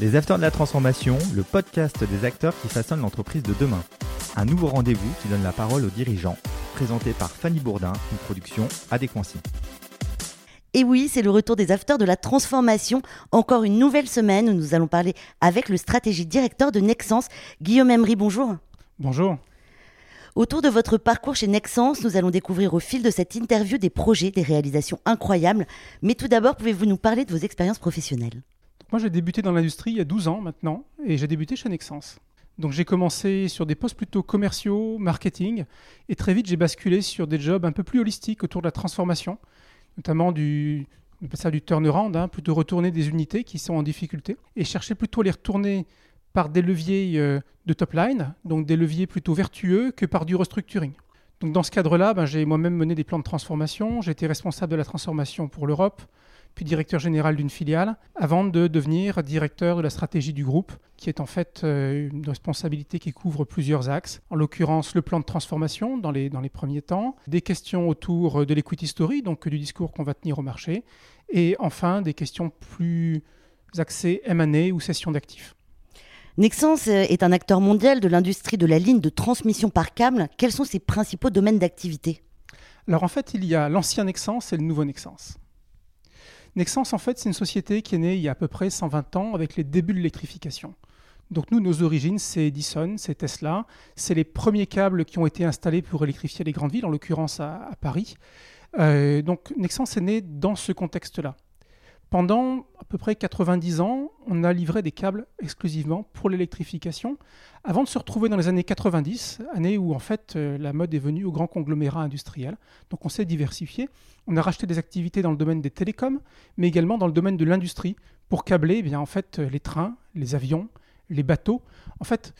Les Acteurs de la Transformation, le podcast des acteurs qui façonnent l'entreprise de demain. Un nouveau rendez-vous qui donne la parole aux dirigeants, présenté par Fanny Bourdin, une production Adéquancy. Et oui, c'est le retour des Acteurs de la Transformation. Encore une nouvelle semaine où nous allons parler avec le stratégie directeur de Nexence, Guillaume Emery. Bonjour. Bonjour. Autour de votre parcours chez Nexence, nous allons découvrir au fil de cette interview des projets, des réalisations incroyables. Mais tout d'abord, pouvez-vous nous parler de vos expériences professionnelles? Moi, j'ai débuté dans l'industrie il y a 12 ans maintenant, et j'ai débuté chez Nexence. Donc j'ai commencé sur des postes plutôt commerciaux, marketing, et très vite j'ai basculé sur des jobs un peu plus holistiques autour de la transformation, notamment du, ça du turnaround, hein, plutôt retourner des unités qui sont en difficulté, et chercher plutôt à les retourner par des leviers euh, de top line, donc des leviers plutôt vertueux que par du restructuring. Donc dans ce cadre-là, ben, j'ai moi-même mené des plans de transformation, j'ai été responsable de la transformation pour l'Europe, puis directeur général d'une filiale, avant de devenir directeur de la stratégie du groupe, qui est en fait euh, une responsabilité qui couvre plusieurs axes. En l'occurrence, le plan de transformation dans les, dans les premiers temps, des questions autour de l'equity story, donc du discours qu'on va tenir au marché, et enfin des questions plus axées M&A ou cession d'actifs. Nexence est un acteur mondial de l'industrie de la ligne de transmission par câble. Quels sont ses principaux domaines d'activité? Alors en fait, il y a l'ancien Nexence et le nouveau Nexence. Nexence, en fait, c'est une société qui est née il y a à peu près 120 ans avec les débuts de l'électrification. Donc nous, nos origines, c'est Edison, c'est Tesla, c'est les premiers câbles qui ont été installés pour électrifier les grandes villes, en l'occurrence à, Paris. Euh, donc Nexence est né dans ce contexte-là. Pendant à peu près 90 ans, on a livré des câbles exclusivement pour l'électrification, avant de se retrouver dans les années 90, années où en fait euh, la mode est venue au grand conglomérat industriel. Donc on s'est diversifié. On a racheté des activités dans le domaine des télécoms, mais également dans le domaine de l'industrie pour câbler eh bien en fait les trains, les avions, les bateaux. En fait,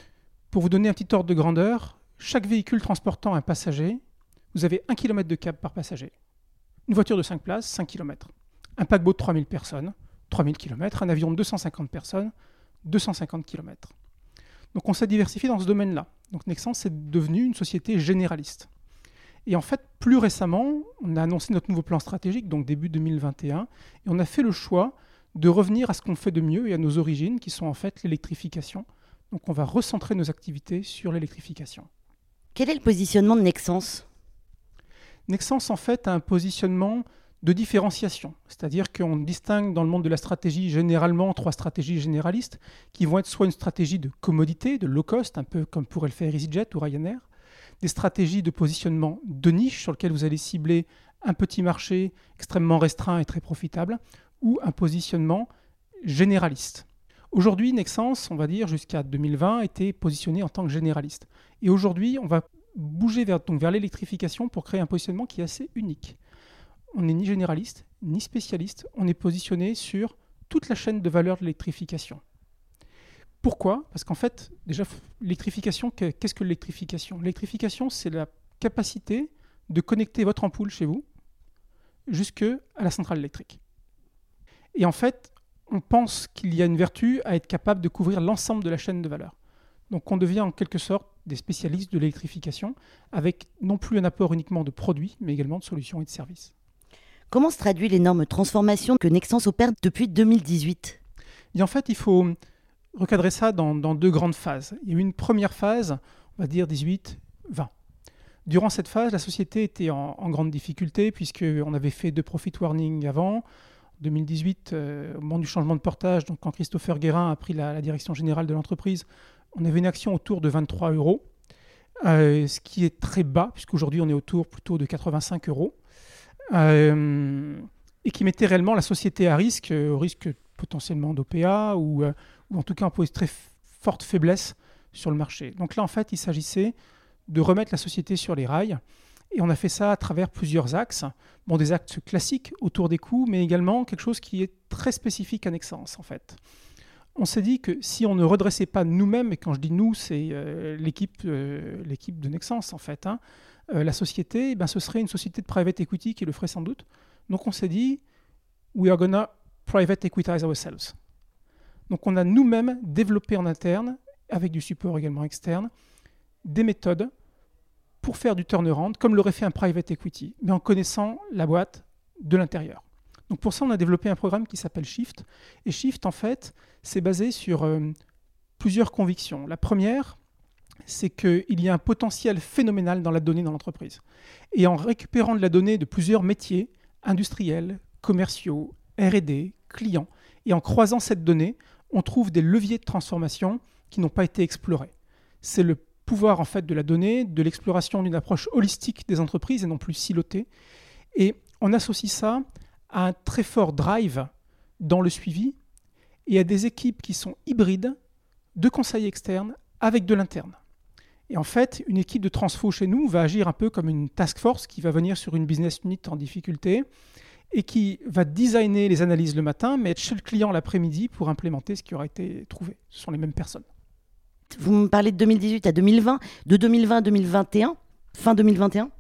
pour vous donner un petit ordre de grandeur, chaque véhicule transportant un passager, vous avez 1 km de câble par passager. Une voiture de 5 places, 5 km un paquebot de 3000 personnes, 3000 km, un avion de 250 personnes, 250 km. Donc on s'est diversifié dans ce domaine-là. Donc Nexence est devenu une société généraliste. Et en fait, plus récemment, on a annoncé notre nouveau plan stratégique, donc début 2021, et on a fait le choix de revenir à ce qu'on fait de mieux et à nos origines, qui sont en fait l'électrification. Donc on va recentrer nos activités sur l'électrification. Quel est le positionnement de Nexence Nexence, en fait, a un positionnement de différenciation. C'est-à-dire qu'on distingue dans le monde de la stratégie généralement trois stratégies généralistes qui vont être soit une stratégie de commodité, de low cost, un peu comme pourrait le faire EasyJet ou Ryanair, des stratégies de positionnement de niche sur lesquelles vous allez cibler un petit marché extrêmement restreint et très profitable, ou un positionnement généraliste. Aujourd'hui, Nexence, on va dire jusqu'à 2020, était positionné en tant que généraliste. Et aujourd'hui, on va bouger vers, vers l'électrification pour créer un positionnement qui est assez unique on n'est ni généraliste, ni spécialiste, on est positionné sur toute la chaîne de valeur de l'électrification. Pourquoi? Parce qu'en fait, déjà, l'électrification, qu'est-ce que l'électrification? L'électrification, c'est la capacité de connecter votre ampoule chez vous jusque à la centrale électrique. Et en fait, on pense qu'il y a une vertu à être capable de couvrir l'ensemble de la chaîne de valeur. Donc on devient en quelque sorte des spécialistes de l'électrification avec non plus un apport uniquement de produits, mais également de solutions et de services. Comment se traduit l'énorme transformation que Nexence opère depuis 2018 Et En fait, il faut recadrer ça dans, deux grandes phases. Il y a eu une première phase, on va dire 18-20. Durant cette phase, la société était en, grande difficulté puisqu'on avait fait deux profit warning avant. En 2018, euh, au moment du changement de portage, quand Christopher Guérin a pris la, direction générale de l'entreprise, on avait une action autour de 23 euros, euh, ce qui est très bas, puisqu'aujourd'hui on est autour plutôt de 85 euros. Euh, et qui mettait réellement la société à risque, euh, au risque potentiellement d'OPA ou, euh, ou en tout cas en pose très forte faiblesse sur le marché. Donc là, en fait, il s'agissait de remettre la société sur les rails. Et on a fait ça à travers plusieurs axes. Bon, des axes classiques autour des coûts, mais également quelque chose qui est très spécifique à Nexence, en fait. On s'est dit que si on ne redressait pas nous-mêmes, et quand je dis nous, c'est l'équipe, de Nexence, en fait, hein, euh, la société, eh ben, ce serait une société de private equity qui le ferait sans doute. Donc on s'est dit, we are gonna private equitize ourselves. Donc on a nous-mêmes développé en interne, avec du support également externe, des méthodes pour faire du turnaround, comme l'aurait fait un private equity, mais en connaissant la boîte de l'intérieur. Donc pour ça, on a développé un programme qui s'appelle Shift. Et Shift, en fait, c'est basé sur euh, plusieurs convictions. La première, c'est qu'il y a un potentiel phénoménal dans la donnée dans l'entreprise. Et en récupérant de la donnée de plusieurs métiers, industriels, commerciaux, RD, clients, et en croisant cette donnée, on trouve des leviers de transformation qui n'ont pas été explorés. C'est le pouvoir en fait de la donnée, de l'exploration d'une approche holistique des entreprises et non plus silotée. Et on associe ça à un très fort drive dans le suivi et à des équipes qui sont hybrides de conseils externes avec de l'interne. Et en fait, une équipe de transfo chez nous va agir un peu comme une task force qui va venir sur une business unit en difficulté et qui va designer les analyses le matin, mais être chez le client l'après-midi pour implémenter ce qui aura été trouvé. Ce sont les mêmes personnes. Vous me parlez de 2018 à 2020, de 2020 à 2021, fin 2021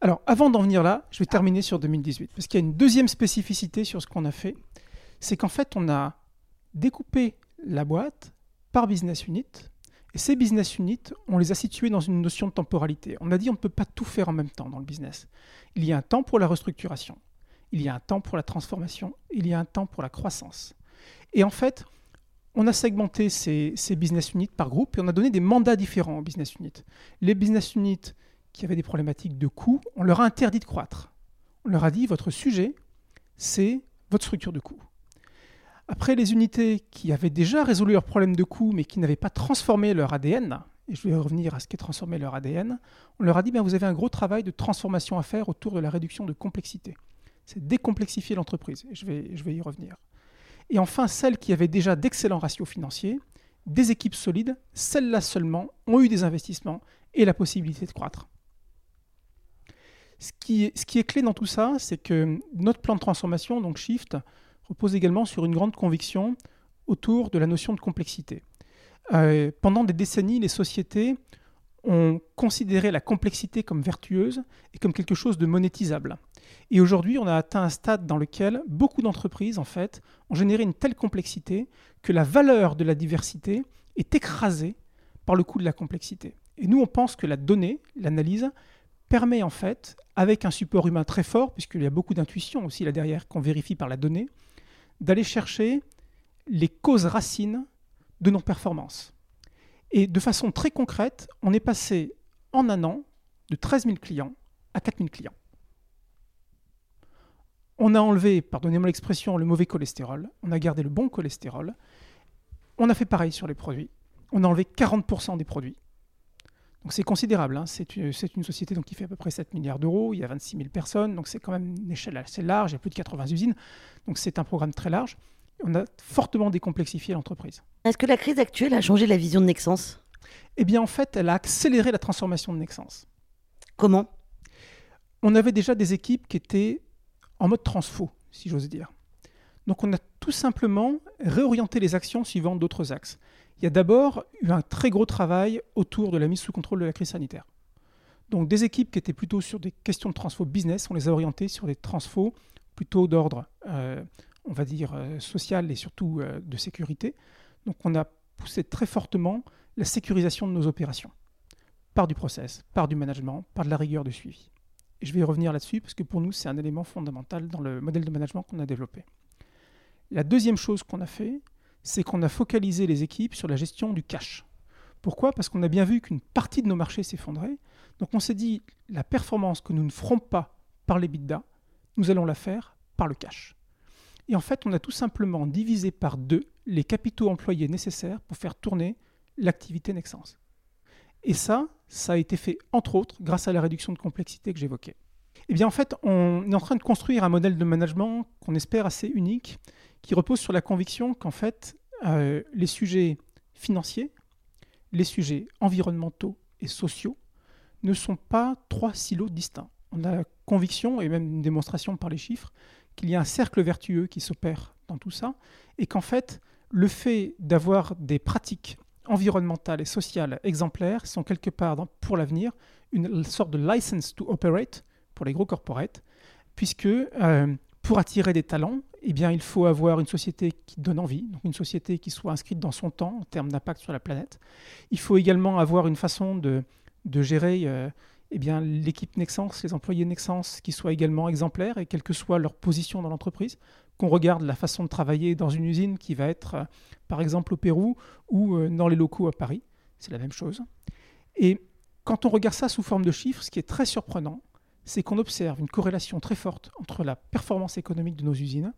Alors, avant d'en venir là, je vais terminer sur 2018, parce qu'il y a une deuxième spécificité sur ce qu'on a fait, c'est qu'en fait, on a découpé la boîte par business unit, ces business units, on les a situés dans une notion de temporalité. On a dit on ne peut pas tout faire en même temps dans le business. Il y a un temps pour la restructuration, il y a un temps pour la transformation, il y a un temps pour la croissance. Et en fait, on a segmenté ces, business units par groupe et on a donné des mandats différents aux business units. Les business units qui avaient des problématiques de coûts, on leur a interdit de croître. On leur a dit votre sujet, c'est votre structure de coûts. Après, les unités qui avaient déjà résolu leurs problèmes de coûts mais qui n'avaient pas transformé leur ADN, et je vais revenir à ce qu'est transformé leur ADN, on leur a dit bien, vous avez un gros travail de transformation à faire autour de la réduction de complexité. C'est décomplexifier l'entreprise. Et je vais, je vais y revenir. Et enfin, celles qui avaient déjà d'excellents ratios financiers, des équipes solides, celles-là seulement ont eu des investissements et la possibilité de croître. Ce qui est clé dans tout ça, c'est que notre plan de transformation, donc Shift, repose également sur une grande conviction autour de la notion de complexité. Euh, pendant des décennies, les sociétés ont considéré la complexité comme vertueuse et comme quelque chose de monétisable. Et aujourd'hui, on a atteint un stade dans lequel beaucoup d'entreprises, en fait, ont généré une telle complexité que la valeur de la diversité est écrasée par le coût de la complexité. Et nous, on pense que la donnée, l'analyse, permet en fait, avec un support humain très fort, puisqu'il y a beaucoup d'intuition aussi là derrière qu'on vérifie par la donnée, d'aller chercher les causes racines de nos performances. Et de façon très concrète, on est passé en un an de 13 000 clients à 4 000 clients. On a enlevé, pardonnez-moi l'expression, le mauvais cholestérol, on a gardé le bon cholestérol. On a fait pareil sur les produits. On a enlevé 40% des produits. Donc c'est considérable. Hein. C'est une, société donc, qui fait à peu près 7 milliards d'euros. Il y a 26 000 personnes. Donc c'est quand même une échelle assez large. Il y a plus de 80 usines. Donc c'est un programme très large. On a fortement décomplexifié l'entreprise. Est-ce que la crise actuelle a changé la vision de Nexens Eh bien en fait, elle a accéléré la transformation de Nexens. Comment? On avait déjà des équipes qui étaient en mode transfo, si j'ose dire. Donc on a tout simplement réorienté les actions suivant d'autres axes. Il y a d'abord eu un très gros travail autour de la mise sous contrôle de la crise sanitaire. Donc des équipes qui étaient plutôt sur des questions de transfo business, on les a orientées sur des transfos plutôt d'ordre, euh, on va dire, euh, social et surtout euh, de sécurité. Donc on a poussé très fortement la sécurisation de nos opérations, par du process, par du management, par de la rigueur de suivi. Et je vais revenir là-dessus parce que pour nous, c'est un élément fondamental dans le modèle de management qu'on a développé. La deuxième chose qu'on a fait, c'est qu'on a focalisé les équipes sur la gestion du cash. Pourquoi? Parce qu'on a bien vu qu'une partie de nos marchés s'effondrait. Donc on s'est dit, la performance que nous ne ferons pas par les bidas, nous allons la faire par le cash. Et en fait, on a tout simplement divisé par deux les capitaux employés nécessaires pour faire tourner l'activité Nexens. Et ça, ça a été fait entre autres grâce à la réduction de complexité que j'évoquais. Eh bien en fait, on est en train de construire un modèle de management qu'on espère assez unique, qui repose sur la conviction qu'en fait, euh, les sujets financiers, les sujets environnementaux et sociaux ne sont pas trois silos distincts. On a la conviction, et même une démonstration par les chiffres, qu'il y a un cercle vertueux qui s'opère dans tout ça, et qu'en fait, le fait d'avoir des pratiques environnementales et sociales exemplaires sont quelque part, pour l'avenir, une sorte de license to operate pour les gros corporates, puisque euh, pour attirer des talents, eh bien, il faut avoir une société qui donne envie, donc une société qui soit inscrite dans son temps en termes d'impact sur la planète. Il faut également avoir une façon de, gérer euh, eh bien, l'équipe Nexence, les employés Nexence, qui soient également exemplaires et quelle que soit leur position dans l'entreprise, qu'on regarde la façon de travailler dans une usine qui va être, euh, par exemple, au Pérou ou euh, dans les locaux à Paris. C'est la même chose. Et quand on regarde ça sous forme de chiffres, ce qui est très surprenant, c'est qu'on observe une corrélation très forte entre la performance économique de nos usines,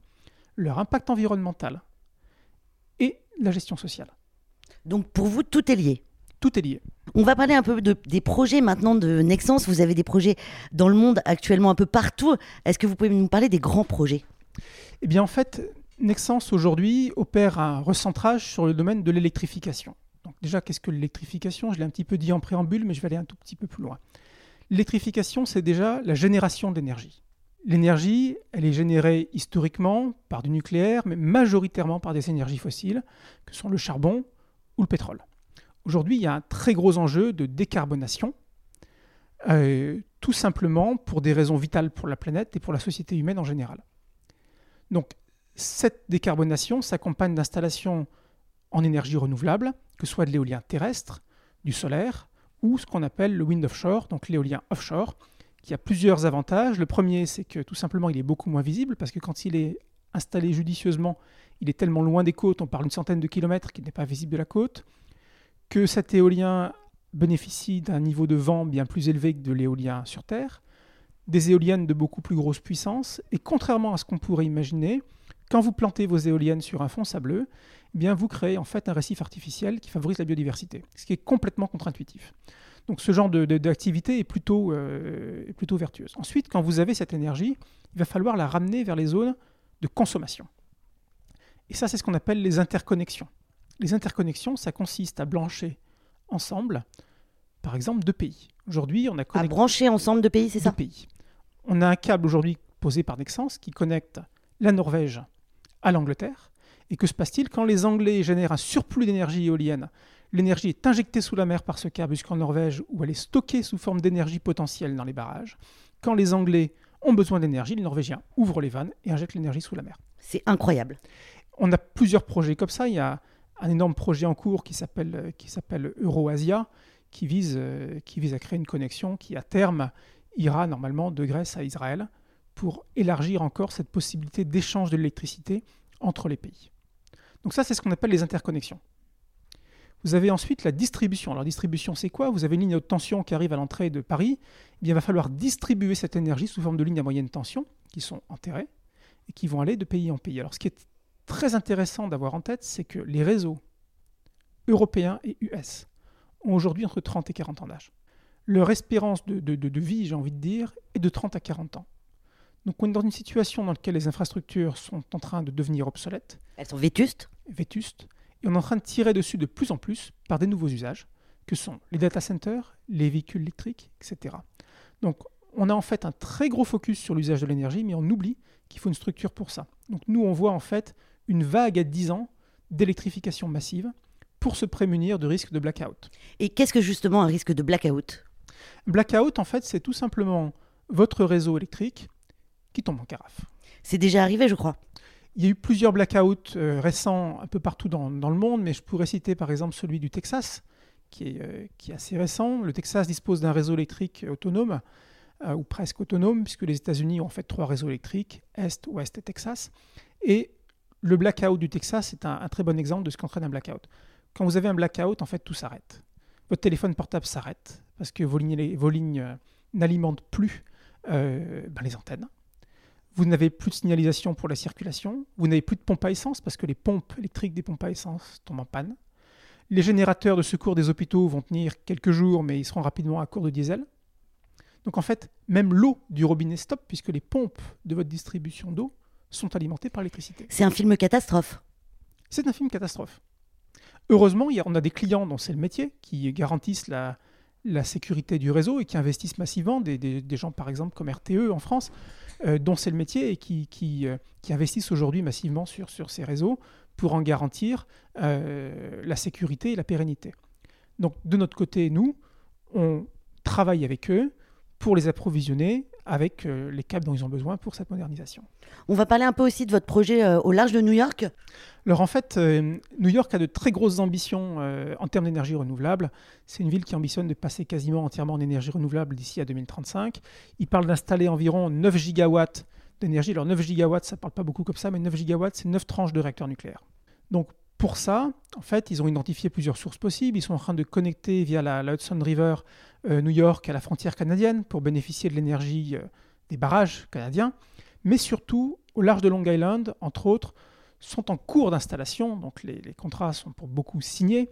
leur impact environnemental et la gestion sociale. Donc pour vous, tout est lié tout est lié. On va parler un peu de, des projets maintenant de Nexence. Vous avez des projets dans le monde actuellement un peu partout. Est-ce que vous pouvez nous parler des grands projets? Eh bien en fait, Nexence aujourd'hui opère un recentrage sur le domaine de l'électrification. Donc déjà, qu'est-ce que l'électrification? Je l'ai un petit peu dit en préambule, mais je vais aller un tout petit peu plus loin. L'électrification, c'est déjà la génération d'énergie. L'énergie, elle est générée historiquement par du nucléaire, mais majoritairement par des énergies fossiles, que sont le charbon ou le pétrole. Aujourd'hui, il y a un très gros enjeu de décarbonation, euh, tout simplement pour des raisons vitales pour la planète et pour la société humaine en général. Donc, cette décarbonation s'accompagne d'installations en énergie renouvelable, que ce soit de l'éolien terrestre, du solaire ou ce qu'on appelle le wind offshore, donc l'éolien offshore, qui a plusieurs avantages. Le premier, c'est que tout simplement, il est beaucoup moins visible parce que quand il est installé judicieusement, il est tellement loin des côtes, on parle d'une centaine de kilomètres, qu'il n'est pas visible de la côte, que cet éolien bénéficie d'un niveau de vent bien plus élevé que de l'éolien sur Terre, des éoliennes de beaucoup plus grosse puissance, et contrairement à ce qu'on pourrait imaginer, quand vous plantez vos éoliennes sur un fond sableux, eh bien vous créez en fait un récif artificiel qui favorise la biodiversité, ce qui est complètement contre-intuitif. Donc ce genre d'activité est, plutôt, euh, est plutôt vertueuse. Ensuite, quand vous avez cette énergie, il va falloir la ramener vers les zones de consommation. Et ça, c'est ce qu'on appelle les interconnexions. Les interconnexions, ça consiste à blancher ensemble, par exemple, deux pays. Aujourd'hui, on a connecté... À brancher ensemble deux pays, c'est ça? Pays. On a un câble aujourd'hui posé par Nexens qui connecte la Norvège à l'Angleterre. Et que se passe-t-il quand les Anglais génèrent un surplus d'énergie éolienne L'énergie est injectée sous la mer par ce câble jusqu'en Norvège, où elle est stockée sous forme d'énergie potentielle dans les barrages. Quand les Anglais ont besoin d'énergie, les Norvégiens ouvrent les vannes et injectent l'énergie sous la mer. C'est incroyable. On a plusieurs projets comme ça. Il y a un énorme projet en cours qui s'appelle qui s'appelle Euroasia, qui vise euh, qui vise à créer une connexion qui à terme ira normalement de Grèce à Israël pour élargir encore cette possibilité d'échange de l'électricité entre les pays. Donc ça c'est ce qu'on appelle les interconnexions. Vous avez ensuite la distribution. Alors distribution c'est quoi? Vous avez une ligne haute tension qui arrive à l'entrée de Paris, eh bien, il va falloir distribuer cette énergie sous forme de lignes à moyenne tension qui sont enterrées et qui vont aller de pays en pays. Alors ce qui est très intéressant d'avoir en tête, c'est que les réseaux européens et US ont aujourd'hui entre 30 et 40 ans d'âge. Leur espérance de, vie, j'ai envie de dire, est de 30 à 40 ans. Donc on est dans une situation dans laquelle les infrastructures sont en train de devenir obsolètes. Elles sont vétustes? Vétustes. Et on est en train de tirer dessus de plus en plus par des nouveaux usages, que sont les data centers, les véhicules électriques, etc. Donc on a en fait un très gros focus sur l'usage de l'énergie, mais on oublie qu'il faut une structure pour ça. Donc nous, on voit en fait une vague à 10 ans d'électrification massive pour se prémunir de risques de blackout. Et qu'est-ce que justement un risque de blackout? Blackout, en fait, c'est tout simplement votre réseau électrique qui tombe en carafe. C'est déjà arrivé, je crois. Il y a eu plusieurs blackouts euh, récents un peu partout dans, le monde, mais je pourrais citer par exemple celui du Texas, qui est, euh, assez récent. Le Texas dispose d'un réseau électrique autonome, euh, ou presque autonome, puisque les États-Unis ont en fait trois réseaux électriques, Est, Ouest et Texas. Et le blackout du Texas est un, très bon exemple de ce qu'entraîne un blackout. Quand vous avez un blackout, en fait, tout s'arrête. Votre téléphone portable s'arrête parce que vos lignes, n'alimentent plus ben, les antennes. Vous n'avez plus de signalisation pour la circulation. Vous n'avez plus de pompe à essence parce que les pompes électriques des pompes à essence tombent en panne. Les générateurs de secours des hôpitaux vont tenir quelques jours, mais ils seront rapidement à court de diesel. Donc en fait, même l'eau du robinet stop, puisque les pompes de votre distribution d'eau sont alimentés par l'électricité. C'est un film catastrophe. C'est un film catastrophe. Heureusement, on a des clients dont c'est le métier, qui garantissent la, sécurité du réseau et qui investissent massivement, des, gens par exemple comme RTE en France, euh, dont c'est le métier et qui, euh, investissent aujourd'hui massivement sur, ces réseaux pour en garantir euh, la sécurité et la pérennité. Donc de notre côté, nous, on travaille avec eux pour les approvisionner avec euh, les câbles dont ils ont besoin pour cette modernisation. On va parler un peu aussi de votre projet euh, au large de New York. Alors en fait, euh, New York a de très grosses ambitions en termes d'énergie renouvelable. C'est une ville qui ambitionne de passer quasiment entièrement en énergie renouvelable d'ici à 2035. Il parle d'installer environ 9 gigawatts d'énergie. Alors 9 gigawatts, ça ne parle pas beaucoup comme ça, mais 9 gigawatts, c'est 9 tranches de réacteurs nucléaires. Donc pour ça, en fait, ils ont identifié plusieurs sources possibles. Ils sont en train de connecter via la, Hudson River euh, New York à la frontière canadienne pour bénéficier de l'énergie euh, des barrages canadiens. Mais surtout, au large de Long Island, entre autres, sont en cours d'installation, donc les, contrats sont pour beaucoup signés,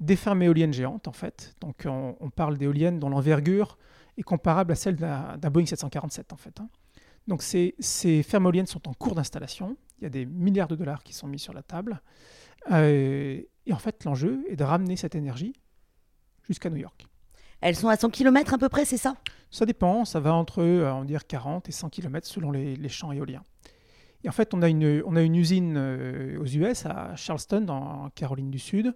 des fermes éoliennes géantes en fait. Donc on, parle d'éoliennes dont l'envergure est comparable à celle d'un Boeing 747 en fait. hein. Donc ces fermes éoliennes sont en cours d'installation. Il y a des milliards de dollars qui sont mis sur la table. Euh, et en fait, l'enjeu est de ramener cette énergie jusqu'à New York. Elles sont à 100 km à peu près, c'est ça? Ça dépend, ça va entre euh, on dire 40 et 100 km selon les, les champs éoliens. Et en fait, on a une, on a une usine euh, aux US, à Charleston, en Caroline du Sud.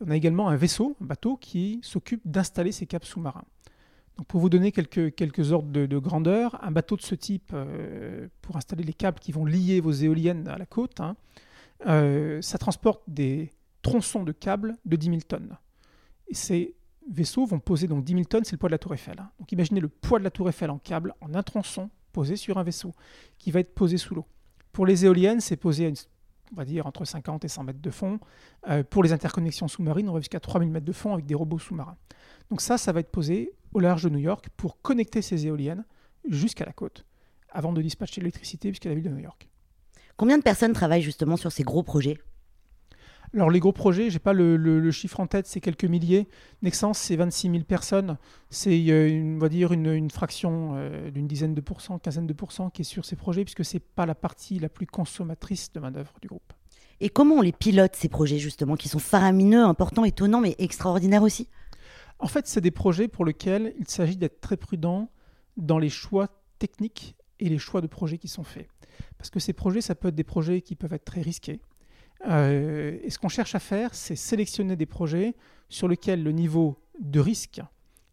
On a également un vaisseau, un bateau, qui s'occupe d'installer ces câbles sous-marins. Donc pour vous donner quelques, quelques ordres de, de grandeur, un bateau de ce type, euh, pour installer les câbles qui vont lier vos éoliennes à la côte, hein, euh, ça transporte des tronçons de câbles de 10 000 tonnes. Ces vaisseaux vont poser donc 10 000 tonnes, c'est le poids de la tour Eiffel. hein. Donc imaginez le poids de la tour Eiffel en câble, en un tronçon, posé sur un vaisseau, qui va être posé sous l'eau. Pour les éoliennes, c'est posé entre 50 et 100 mètres de fond. Euh, pour les interconnexions sous-marines, on va jusqu'à 3000 mètres de fond avec des robots sous-marins. Donc ça, ça va être posé au large de New York pour connecter ces éoliennes jusqu'à la côte, avant de dispatcher l'électricité jusqu'à la ville de New York. Combien de personnes travaillent justement sur ces gros projets? Alors les gros projets, j'ai pas le, le- le chiffre en tête, c'est quelques milliers. Nexans, c'est 26 000 personnes. C'est, euh, une- on va dire, une, une fraction euh, d'une dizaine de pourcents, quinzaine de pourcents qui est sur ces projets, puisque c'est pas la partie la plus consommatrice de main-d'œuvre du groupe. Et comment on les pilote, ces projets justement, qui sont faramineux, importants, étonnants, mais extraordinaires aussi? En fait, c'est des projets pour lesquels il s'agit d'être très prudent dans les choix techniques et les choix de projets qui sont faits. Parce que ces projets, ça peut être des projets qui peuvent être très risqués. Euh, et ce qu'on cherche à faire, c'est sélectionner des projets sur lesquels le niveau de risque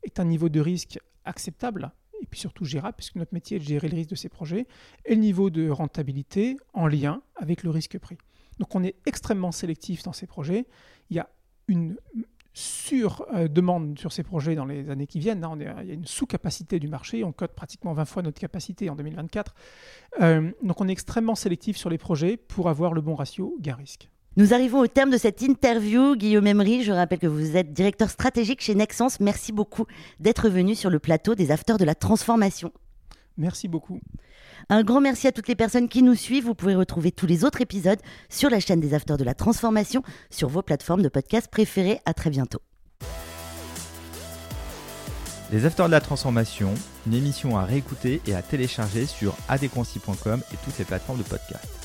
est un niveau de risque acceptable et puis surtout gérable, puisque notre métier est de gérer le risque de ces projets, et le niveau de rentabilité en lien avec le risque pris. Donc on est extrêmement sélectif dans ces projets. Il y a une sur-demande sur ces projets dans les années qui viennent. hein. On est- il y a une sous-capacité du marché. On cote pratiquement 20 fois notre capacité en 2024. Euh, donc on est extrêmement sélectif sur les projets pour avoir le bon ratio gain-risque. Nous arrivons au terme de cette interview. Guillaume Emery, je rappelle que vous êtes directeur stratégique chez Nexans. Merci beaucoup d'être venu sur le plateau des Afters de la Transformation. Merci beaucoup. Un grand merci à toutes les personnes qui nous suivent. Vous pouvez retrouver tous les autres épisodes sur la chaîne des Afters de la Transformation, sur vos plateformes de podcast préférées. À très bientôt. Les Afters de la Transformation, une émission à réécouter et à télécharger sur adconci.com et toutes les plateformes de podcast.